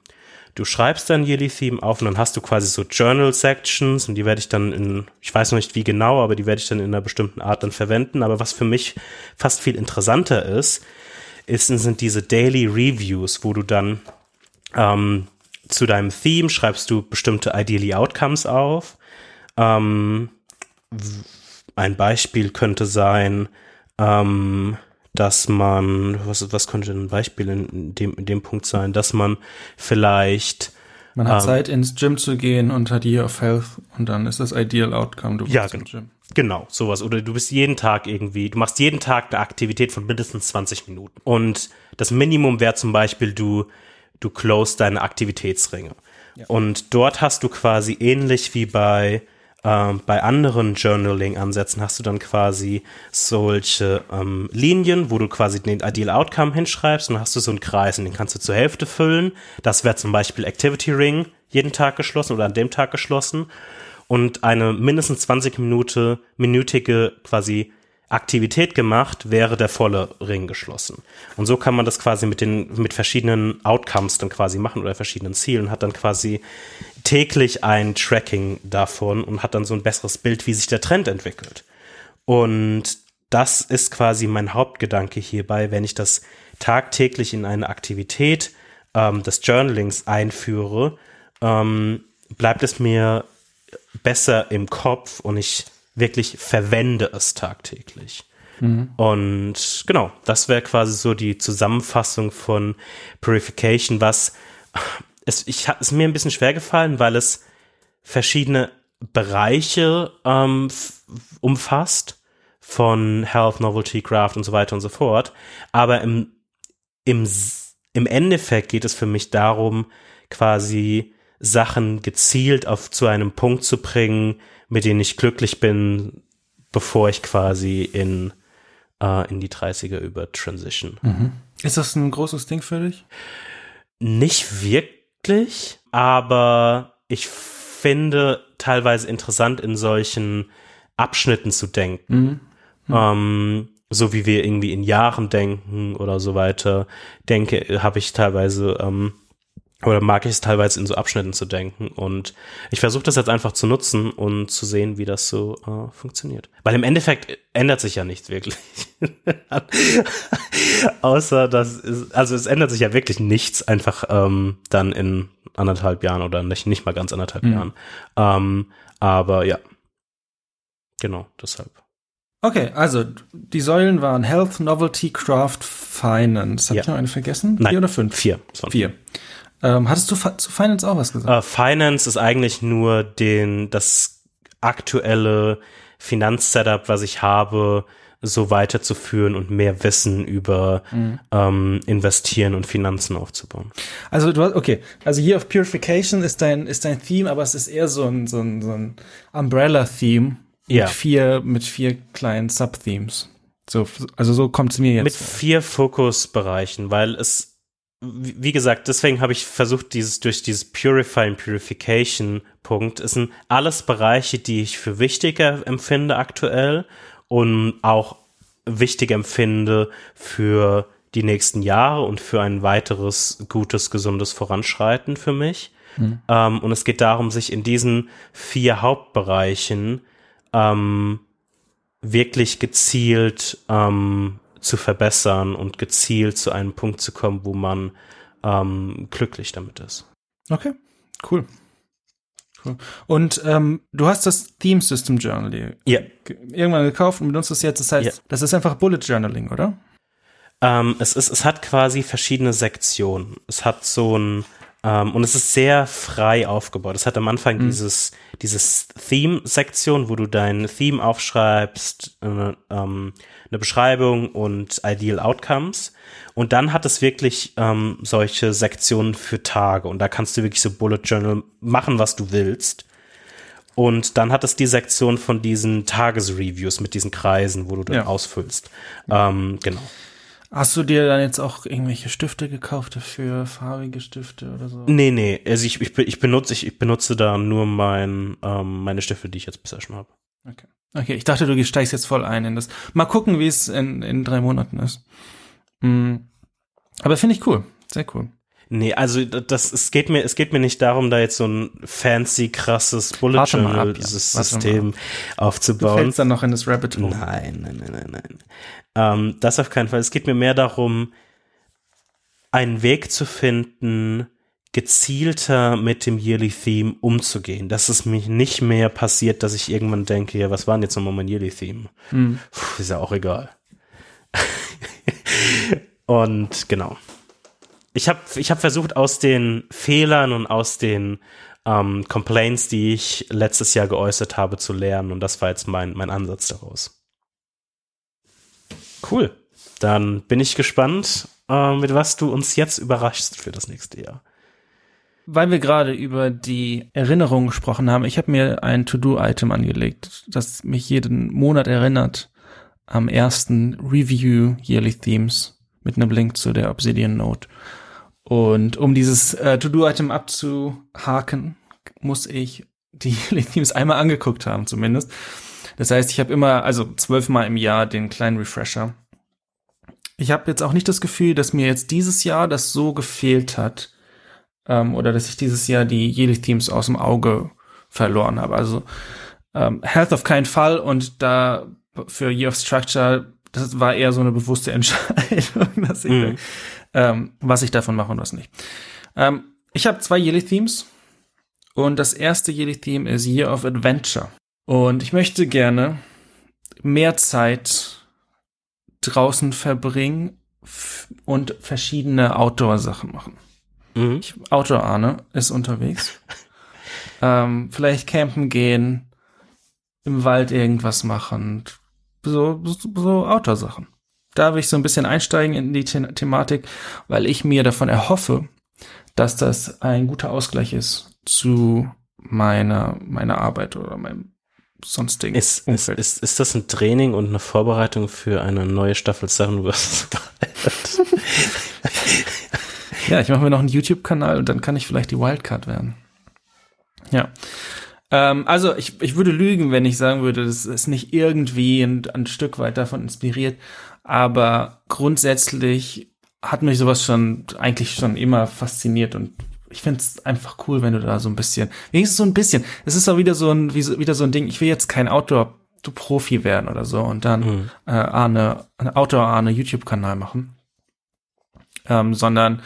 B: Du schreibst dann Yearly Theme auf und dann hast du quasi so Journal Sections und die werde ich dann in, ich weiß noch nicht wie genau, aber die werde ich dann in einer bestimmten Art dann verwenden. Aber was für mich fast viel interessanter ist, ist, sind diese Daily Reviews, wo du dann ähm, zu deinem Theme schreibst du bestimmte Ideally Outcomes auf. Ähm, ein Beispiel könnte sein, ähm, dass man, was, was könnte ein Beispiel in dem, in dem Punkt sein, dass man vielleicht
A: man hat ähm, Zeit ins Gym zu gehen und hat Year of Health und dann ist das Ideal Outcome,
B: du ja, im Gym. Genau, sowas. Oder du bist jeden Tag irgendwie, du machst jeden Tag eine Aktivität von mindestens 20 Minuten. Und das Minimum wäre zum Beispiel, du, du close deine Aktivitätsringe. Ja. Und dort hast du quasi ähnlich wie bei ähm, bei anderen Journaling-Ansätzen hast du dann quasi solche ähm, Linien, wo du quasi den Ideal Outcome hinschreibst und hast du so einen Kreis und den kannst du zur Hälfte füllen. Das wäre zum Beispiel Activity Ring jeden Tag geschlossen oder an dem Tag geschlossen und eine mindestens 20 Minute, minütige quasi Aktivität gemacht, wäre der volle Ring geschlossen. Und so kann man das quasi mit den, mit verschiedenen Outcomes dann quasi machen oder verschiedenen Zielen, hat dann quasi täglich ein Tracking davon und hat dann so ein besseres Bild, wie sich der Trend entwickelt. Und das ist quasi mein Hauptgedanke hierbei, wenn ich das tagtäglich in eine Aktivität ähm, des Journalings einführe, ähm, bleibt es mir besser im Kopf und ich wirklich verwende es tagtäglich. Mhm. Und genau, das wäre quasi so die Zusammenfassung von Purification, was es, ich, ist mir ein bisschen schwer gefallen, weil es verschiedene Bereiche ähm, umfasst von Health, Novelty, Craft und so weiter und so fort. Aber im, im, im Endeffekt geht es für mich darum, quasi Sachen gezielt auf zu einem Punkt zu bringen, mit denen ich glücklich bin, bevor ich quasi in, äh, in die 30er über Transition.
A: Mhm. Ist das ein großes Ding für dich?
B: Nicht wirklich, aber ich finde teilweise interessant in solchen Abschnitten zu denken. Mhm. Mhm. Ähm, so wie wir irgendwie in Jahren denken oder so weiter, denke, habe ich teilweise ähm, oder mag ich es teilweise in so Abschnitten zu denken. Und ich versuche das jetzt einfach zu nutzen und zu sehen, wie das so äh, funktioniert. Weil im Endeffekt ändert sich ja nichts wirklich. Außer dass es, also es ändert sich ja wirklich nichts einfach ähm, dann in anderthalb Jahren oder nicht, nicht mal ganz anderthalb mhm. Jahren. Ähm, aber ja. Genau, deshalb.
A: Okay, also die Säulen waren Health, Novelty, Craft, Finance. Hab ja. ich noch eine vergessen?
B: Nein,
A: Vier oder fünf?
B: Vier.
A: Vier. Ähm, hattest du zu Finance auch was gesagt?
B: Uh, Finance ist eigentlich nur den, das aktuelle Finanzsetup, was ich habe, so weiterzuführen und mehr Wissen über mhm. ähm, Investieren und Finanzen aufzubauen.
A: Also du hast, okay, also hier auf Purification ist dein, ist dein Theme, aber es ist eher so ein, so ein, so ein Umbrella-Theme
B: ja.
A: mit vier, mit vier kleinen Subthemes. So, also so kommt es mir jetzt.
B: Mit vier Fokusbereichen, weil es wie gesagt, deswegen habe ich versucht, dieses durch dieses Purify und Purification Punkt, es sind alles Bereiche, die ich für wichtiger empfinde aktuell und auch wichtig empfinde für die nächsten Jahre und für ein weiteres gutes, gesundes Voranschreiten für mich. Mhm. Ähm, und es geht darum, sich in diesen vier Hauptbereichen ähm, wirklich gezielt ähm, zu verbessern und gezielt zu einem Punkt zu kommen, wo man ähm, glücklich damit ist.
A: Okay, cool. cool. Und ähm, du hast das Theme System Journal
B: ja.
A: irgendwann gekauft und benutzt es jetzt. Das heißt, ja. das ist einfach Bullet Journaling, oder?
B: Ähm, es, ist, es hat quasi verschiedene Sektionen. Es hat so ein Ähm, und es ist sehr frei aufgebaut. Es hat am Anfang mhm. dieses, dieses Theme-Sektion, wo du dein Theme aufschreibst, äh, ähm, eine Beschreibung und Ideal Outcomes. Und dann hat es wirklich ähm, solche Sektionen für Tage. Und da kannst du wirklich so Bullet Journal machen, was du willst. Und dann hat es die Sektion von diesen Tagesreviews mit diesen Kreisen, wo du dann ja. ausfüllst. Ähm, genau.
A: Hast du dir dann jetzt auch irgendwelche Stifte gekauft dafür, farbige Stifte oder so?
B: Nee, nee, also ich, ich, ich benutze ich, ich benutze da nur mein, ähm, meine Stifte, die ich jetzt bisher schon habe.
A: Okay. Okay, ich dachte, du steigst jetzt voll ein in das. Mal gucken, wie es in, in drei Monaten ist. Mhm. Aber finde ich cool. Sehr cool.
B: Nee, also das, es geht mir, es geht mir nicht darum, da jetzt so ein fancy, krasses Bullet Journal ja. System aufzubauen. Du
A: fällst dann noch in das Rabbit Hole.
B: Nein, nein, nein, nein, nein. Ähm, das auf keinen Fall. Es geht mir mehr darum, einen Weg zu finden, gezielter mit dem Yearly Theme umzugehen. Dass es mich nicht mehr passiert, dass ich irgendwann denke, ja, was war denn jetzt nochmal mein Yearly Theme? Hm. Puh, ist ja auch egal. Und genau ich habe ich hab versucht, aus den Fehlern und aus den ähm, Complaints, die ich letztes Jahr geäußert habe, zu lernen. Und das war jetzt mein, mein Ansatz daraus. Cool. Dann bin ich gespannt, äh, mit was du uns jetzt überraschst für das nächste Jahr.
A: Weil wir gerade über die Erinnerung gesprochen haben, ich habe mir ein To-Do-Item angelegt, das mich jeden Monat erinnert am ersten Review Yearly Themes mit einem Link zu der Obsidian Note. Und um dieses äh, To-Do-Item abzuhaken, muss ich die Themes einmal angeguckt haben, zumindest. Das heißt, ich habe immer, also zwölfmal im Jahr den kleinen Refresher. Ich habe jetzt auch nicht das Gefühl, dass mir jetzt dieses Jahr das so gefehlt hat, ähm, oder dass ich dieses Jahr die Yearly Themes aus dem Auge verloren habe. Also ähm, Health auf keinen Fall und da für Year of Structure, das war eher so eine bewusste Entscheidung, dass ich mhm ähm, was ich davon mache und was nicht. Ähm, ich habe zwei Yearly Themes und das erste Yearly Theme ist Year of Adventure. Und ich möchte gerne mehr Zeit draußen verbringen und verschiedene Outdoor-Sachen machen. Mhm. Outdoor-Arne ist unterwegs. ähm, vielleicht campen gehen, im Wald irgendwas machen. So, so, so Outdoor-Sachen da will ich so ein bisschen einsteigen in die The Thematik, weil ich mir davon erhoffe, dass das ein guter Ausgleich ist zu meiner, meiner Arbeit oder meinem sonstigen
B: ist, Umfeld. Ist, ist, ist das ein Training und eine Vorbereitung für eine neue Staffel Seven vs.
A: ja, ich mache mir noch einen YouTube-Kanal und dann kann ich vielleicht die Wildcard werden. Ja. Ähm, also ich, ich würde lügen, wenn ich sagen würde, das ist nicht irgendwie ein, ein Stück weit davon inspiriert, aber grundsätzlich hat mich sowas schon eigentlich schon immer fasziniert und ich finde es einfach cool, wenn du da so ein bisschen, wenigstens so ein bisschen, es ist auch wieder so ein, wie, wieder so ein Ding, ich will jetzt kein Outdoor-Profi werden oder so und dann mhm. äh, Arne, eine Outdoor-Arne YouTube-Kanal machen, ähm, sondern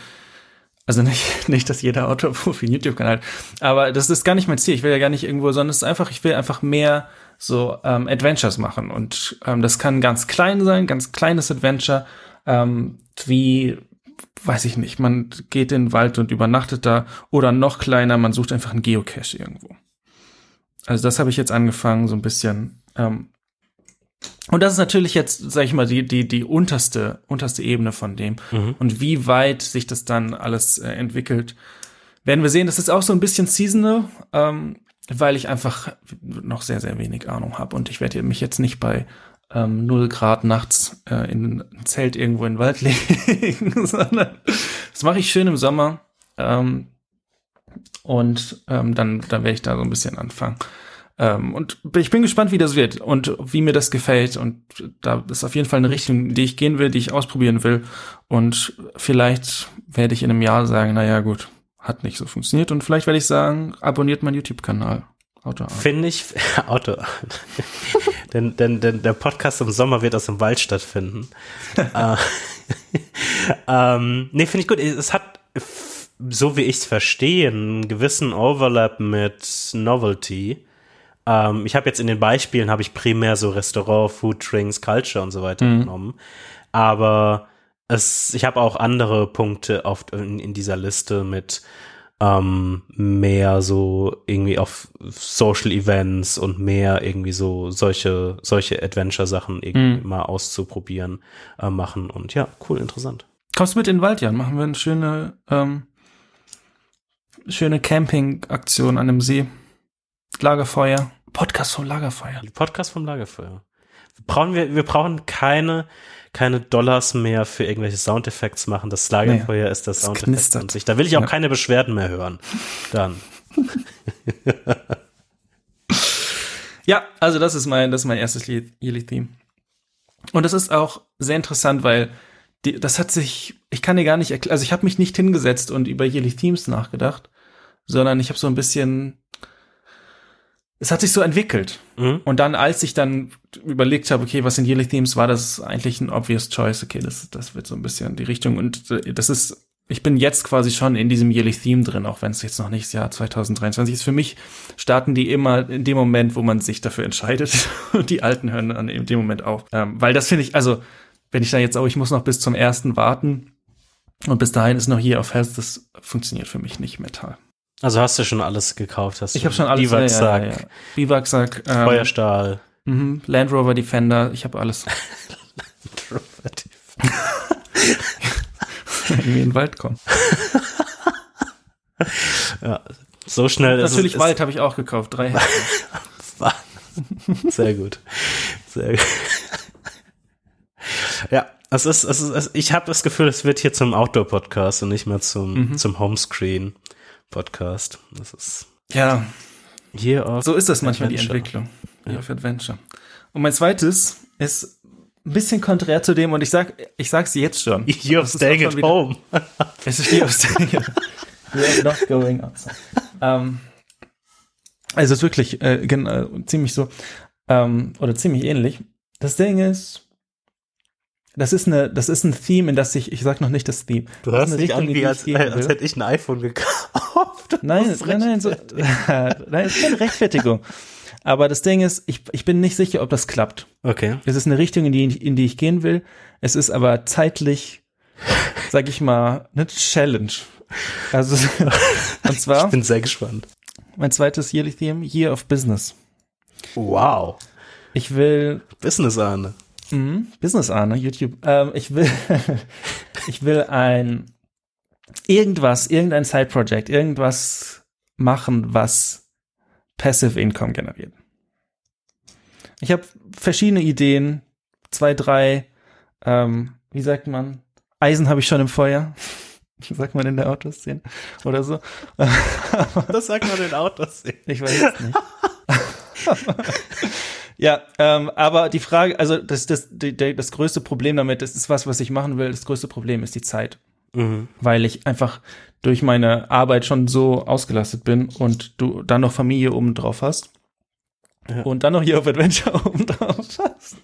A: also nicht, nicht, dass jeder Outdoor-Profi einen YouTube-Kanal hat, aber das ist gar nicht mein Ziel. Ich will ja gar nicht irgendwo, sondern es ist einfach, ich will einfach mehr so ähm, Adventures machen. Und ähm, das kann ganz klein sein, ganz kleines Adventure, ähm, wie, weiß ich nicht, man geht in den Wald und übernachtet da oder noch kleiner, man sucht einfach einen Geocache irgendwo. Also das habe ich jetzt angefangen, so ein bisschen. Ähm, und das ist natürlich jetzt, sag ich mal, die, die, die unterste, unterste Ebene von dem. Mhm. Und wie weit sich das dann alles äh, entwickelt, werden wir sehen. Das ist auch so ein bisschen seasonal. Ähm, weil ich einfach noch sehr, sehr wenig Ahnung habe. Und ich werde mich jetzt nicht bei ähm, 0 Grad nachts äh, in ein Zelt irgendwo in den Wald legen, sondern das mache ich schön im Sommer. Ähm, und ähm, dann, dann werde ich da so ein bisschen anfangen. Ähm, und ich bin gespannt, wie das wird und wie mir das gefällt. Und da ist auf jeden Fall eine Richtung, die ich gehen will, die ich ausprobieren will. Und vielleicht werde ich in einem Jahr sagen, na ja, gut, hat nicht so funktioniert. Und vielleicht werde ich sagen, abonniert meinen YouTube-Kanal.
B: Autoart. Finde ich, Autoart. denn, denn, denn der Podcast im Sommer wird aus dem Wald stattfinden. äh, ähm, nee, finde ich gut. Es hat, so wie ich es verstehe, einen gewissen Overlap mit Novelty. Ähm, ich habe jetzt in den Beispielen, habe ich primär so Restaurant, Food, Drinks, Culture und so weiter mhm. genommen. Aber es, ich habe auch andere Punkte oft in, in, dieser Liste mit ähm, mehr so irgendwie auf Social Events und mehr irgendwie so solche, solche Adventure-Sachen irgendwie mhm. mal auszuprobieren äh, machen. Und ja, cool, interessant.
A: Kommst du mit in den Wald, Jan? Machen wir eine schöne, ähm, schöne Camping-Aktion an dem See. Lagerfeuer. Podcast vom Lagerfeuer.
B: Podcast vom Lagerfeuer. Brauchen wir, wir brauchen keine, keine Dollars mehr für irgendwelche Soundeffekte machen. Das Lagerfeuer nee, ist das Soundeffekt an sich. Da will ich auch ja. keine Beschwerden mehr hören. Dann.
A: ja, also das ist mein, das ist mein erstes Yearly Theme. Und das ist auch sehr interessant, weil die, das hat sich, ich kann dir gar nicht erklären, also ich habe mich nicht hingesetzt und über Yearly Themes nachgedacht, sondern ich habe so ein bisschen es hat sich so entwickelt. Mhm. Und dann, als ich dann überlegt habe, okay, was sind Yearly Themes, war das eigentlich ein obvious choice. Okay, das, das wird so ein bisschen die Richtung. Und äh, das ist, ich bin jetzt quasi schon in diesem Yearly Theme drin, auch wenn es jetzt noch nicht das Jahr 2023 ist. Für mich starten die immer in dem Moment, wo man sich dafür entscheidet. Und die alten hören dann in dem Moment auf. Ähm, weil das finde ich, also, wenn ich da jetzt auch, ich muss noch bis zum ersten warten. Und bis dahin ist noch hier auf Health, das funktioniert für mich nicht Metall.
B: Also hast du schon alles gekauft? Hast
A: ich habe schon alles.
B: Biwaksack, ja, ja, ja.
A: Biwaksack
B: ähm, Feuerstahl,
A: mhm, Land Rover Defender. Ich habe alles. Land Rover Defender. Irgendwie in den Wald kommen.
B: ja, so schnell
A: ist Natürlich Wald habe ich auch gekauft. Drei
B: Sehr gut. Sehr gut. ja, es ist, es ist, ich habe das Gefühl, es wird hier zum Outdoor-Podcast und nicht mehr zum, mhm. zum Homescreen. Podcast. Das ist
A: ja
B: hier auf
A: so ist das manchmal Adventure. die Entwicklung hier ja. auf Adventure. Und mein zweites ist ein bisschen konträr zu dem und ich sag ich sag's jetzt schon.
B: You're staying at home.
A: es ist you're staying at You're not going outside. um, also es ist wirklich äh, genau, ziemlich so ähm, oder ziemlich ähnlich. Das Ding ist das ist eine, das ist ein Theme, in das ich, ich sag noch nicht das Theme.
B: Du hast nicht an, wie als, als hätte ich ein iPhone gekauft.
A: Nein, nein, nein, so, nein, ist keine Rechtfertigung. Aber das Ding ist, ich, ich bin nicht sicher, ob das klappt.
B: Okay.
A: Es ist eine Richtung, in die, in die ich gehen will. Es ist aber zeitlich, sag ich mal, eine Challenge. Also, und zwar.
B: Ich bin sehr gespannt.
A: Mein zweites Yearly Theme, Year of Business.
B: Wow.
A: Ich will.
B: Business Ahne.
A: Mhm, Business A, ne? YouTube. Ähm, ich will, ich will ein irgendwas, irgendein Side-Project, irgendwas machen, was Passive Income generiert. Ich habe verschiedene Ideen, zwei, drei, ähm, wie sagt man, Eisen habe ich schon im Feuer. Wie sagt man in der Autoszene oder so?
B: das sagt man in der Autoszene.
A: Ich weiß es nicht. Ja, ähm, aber die Frage, also das, das, die, das größte Problem damit, das ist was, was ich machen will, das größte Problem ist die Zeit. Mhm. Weil ich einfach durch meine Arbeit schon so ausgelastet bin und du dann noch Familie oben drauf hast. Ja. Und dann noch hier auf Adventure oben drauf hast.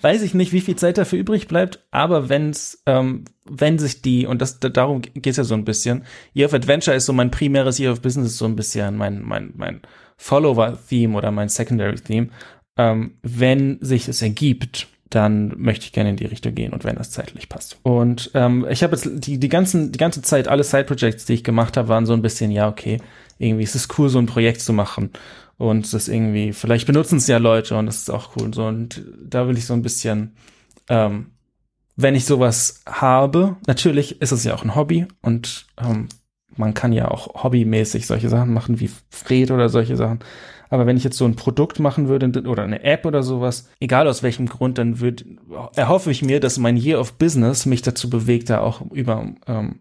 A: Weiß ich nicht, wie viel Zeit dafür übrig bleibt, aber wenn's, ähm, wenn sich die, und das darum geht's ja so ein bisschen, Year of Adventure ist so mein primäres Year of Business, so ein bisschen mein, mein, mein Follower-Theme oder mein Secondary-Theme ähm, wenn sich es ergibt, dann möchte ich gerne in die Richtung gehen und wenn das zeitlich passt. Und ähm, ich habe jetzt die, die, ganzen, die ganze Zeit, alle Side-Projects, die ich gemacht habe, waren so ein bisschen, ja, okay, irgendwie ist es cool, so ein Projekt zu machen. Und das irgendwie, vielleicht benutzen es ja Leute und das ist auch cool. So, und da will ich so ein bisschen, ähm, wenn ich sowas habe, natürlich ist es ja auch ein Hobby und ähm, man kann ja auch hobbymäßig solche Sachen machen wie Fred oder solche Sachen. Aber wenn ich jetzt so ein Produkt machen würde oder eine App oder sowas, egal aus welchem Grund, dann würde, erhoffe ich mir, dass mein Year of Business mich dazu bewegt, da auch über ähm,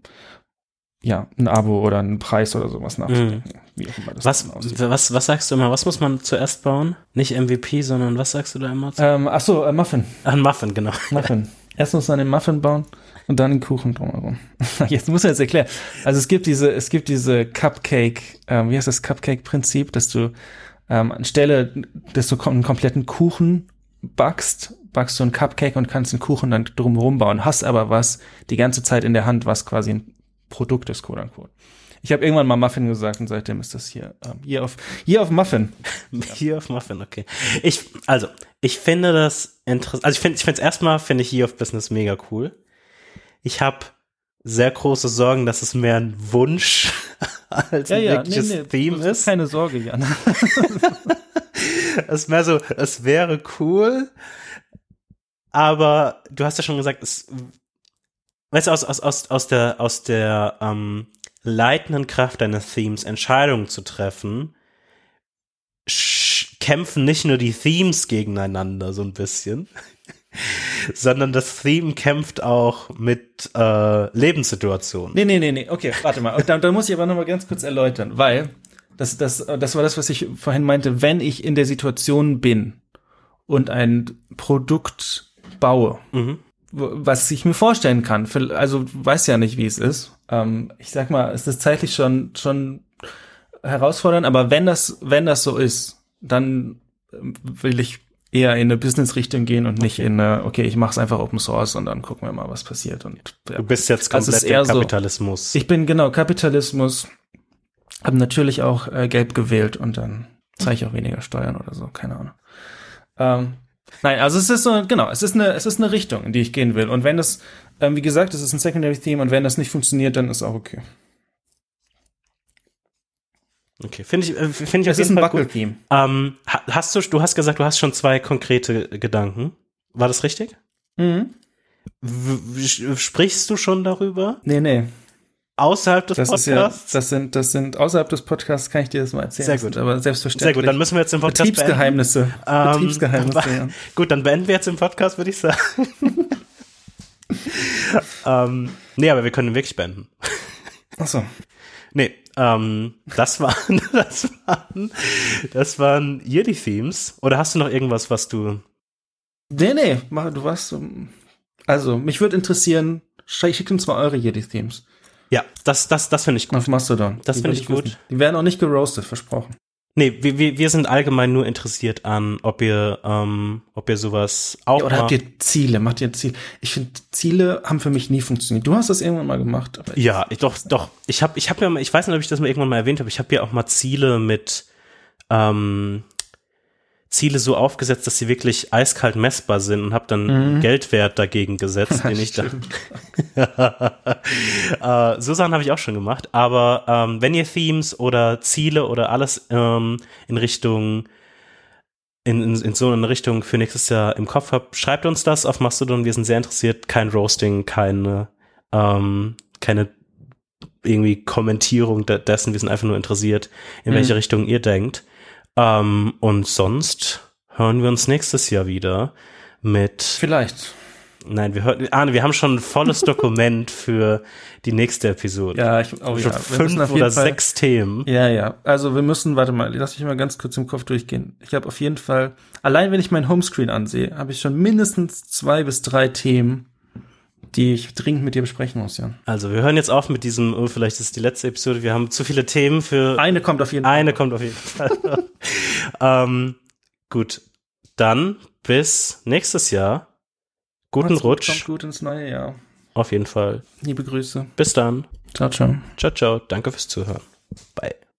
A: ja, ein Abo oder einen Preis oder sowas nachzudenken.
B: Wie auch immer das was, was, was sagst du immer? Was muss man zuerst bauen? Nicht MVP, sondern was sagst du da immer?
A: Ähm, ach so, äh, Muffin.
B: Ein Muffin, genau.
A: Muffin. Erst muss man den Muffin bauen und dann den Kuchen drumherum. Jetzt muss ich jetzt erklären. Also es gibt diese, es gibt diese Cupcake, ähm, wie heißt das Cupcake-Prinzip, dass du ähm, anstelle, dass du einen kompletten Kuchen backst, backst du einen Cupcake und kannst den Kuchen dann drumherum bauen, hast aber was die ganze Zeit in der Hand, was quasi ein Produkt ist, quote unquote. Ich habe irgendwann mal Muffin gesagt und seitdem ist das hier ähm, hier auf hier auf Muffin.
B: hier auf Muffin, okay. Ich also ich finde das interessant. Also ich finde ich finde es erstmal finde ich hier auf Business mega cool. Ich habe sehr große Sorgen, dass es mehr ein Wunsch als ja, ein ja, wirkliches nee, nee, Theme ist.
A: Keine Sorge, Jan.
B: es wäre so, es wäre cool, aber du hast ja schon gesagt, es, weißt du, aus, aus, aus, aus der, aus der ähm, leitenden Kraft deines Themes Entscheidungen zu treffen, kämpfen nicht nur die Themes gegeneinander so ein bisschen, sondern das Theme kämpft auch mit äh, Lebenssituationen.
A: Nee, nee, nee, nee, okay, warte mal. Da, da muss ich aber noch mal ganz kurz erläutern, weil das, das, das war das, was ich vorhin meinte, wenn ich in der Situation bin und ein Produkt baue, mhm. was ich mir vorstellen kann, für, also weiß ja nicht, wie es ist. Ähm, ich sag mal, es ist zeitlich schon, schon herausfordernd, aber wenn das, wenn das so ist, dann will ich eher in eine Business-Richtung gehen und nicht in eine, okay, ich mache es einfach Open Source und dann gucken wir mal, was passiert. Und,
B: ja. Du bist jetzt also komplett also Kapitalismus.
A: So, ich bin genau Kapitalismus, habe natürlich auch äh, gelb gewählt und dann zahle ich auch weniger Steuern oder so, keine Ahnung. Ähm, nein, also es ist so, genau, es ist eine, es ist eine Richtung, in die ich gehen will. Und wenn das, ähm, wie gesagt, es ist ein Secondary Theme und wenn das nicht funktioniert, dann ist auch okay.
B: Okay, finde ich, äh, finde ich
A: das ist ein Buckle-Theme.
B: Ähm, hast du, du hast gesagt, du hast schon zwei konkrete Gedanken. War das richtig?
A: Mhm.
B: Sprichst du schon darüber?
A: Nee, nee.
B: Außerhalb des
A: das
B: Podcasts?
A: Ja, das sind, das sind, außerhalb des Podcasts kann ich dir das mal erzählen.
B: Sehr gut.
A: Aber selbstverständlich.
B: Sehr gut, dann müssen wir jetzt im Podcast
A: Betriebsgeheimnisse.
B: Beenden. Betriebsgeheimnisse, ja. Gut, dann beenden wir jetzt den Podcast, würde ich sagen. ähm, nee, aber wir können wirklich beenden.
A: Ach so.
B: Nee, ähm, das waren, das waren, das waren Jedi-Themes. Oder hast du noch irgendwas, was du.
A: Nee, nee, mach, du warst. Also, mich würde interessieren, schickt uns mal eure Jedi-Themes.
B: Ja, das, das, das finde ich
A: gut. Auf Mastodon.
B: Das finde ich gut. Wissen.
A: Die werden auch nicht geroastet, versprochen.
B: Nee, wir, wir, wir sind allgemein nur interessiert an, ob ihr, ähm, ob ihr sowas auch. Ja,
A: oder habt ihr Ziele? Macht ihr Ziele? Ich finde, Ziele haben für mich nie funktioniert. Du hast das irgendwann mal gemacht.
B: ja, ich, doch, doch. Ich habe, ich habe ja, mal, ich weiß nicht, ob ich das mal irgendwann mal erwähnt habe. Ich habe ja auch mal Ziele mit, ähm, Ziele so aufgesetzt, dass sie wirklich eiskalt messbar sind und habe dann mhm. Geldwert dagegen gesetzt, den ich dann. äh, so Sachen habe ich auch schon gemacht. Aber ähm, wenn ihr Themes oder Ziele oder alles ähm, in Richtung in, in, in so eine Richtung für nächstes Jahr im Kopf habt, schreibt uns das auf Mastodon. Wir sind sehr interessiert. Kein Roasting, keine ähm, keine irgendwie Kommentierung dessen. Wir sind einfach nur interessiert, in mhm. welche Richtung ihr denkt. Ähm, und sonst hören wir uns nächstes Jahr wieder mit.
A: Vielleicht.
B: Nein, wir hören, Arne, wir haben schon ein volles Dokument für die nächste Episode.
A: Ja, ich, oh,
B: schon ja. fünf oder Fall, sechs Themen.
A: Ja, ja. Also wir müssen, warte mal, lass mich mal ganz kurz im Kopf durchgehen. Ich habe auf jeden Fall, allein wenn ich mein Homescreen ansehe, habe ich schon mindestens zwei bis drei Themen, die ich dringend mit dir besprechen muss, Jan.
B: Also wir hören jetzt auf mit diesem, oh, vielleicht ist es die letzte Episode, wir haben zu viele Themen für.
A: Eine kommt auf jeden
B: Fall. Eine kommt auf jeden Fall. ähm, gut, dann bis nächstes Jahr. Guten Macht's Rutsch.
A: Kommt gut ins neue Jahr.
B: Auf jeden Fall.
A: Liebe Grüße.
B: Bis dann.
A: Ciao, ciao.
B: Ciao, ciao. Danke fürs Zuhören. Bye.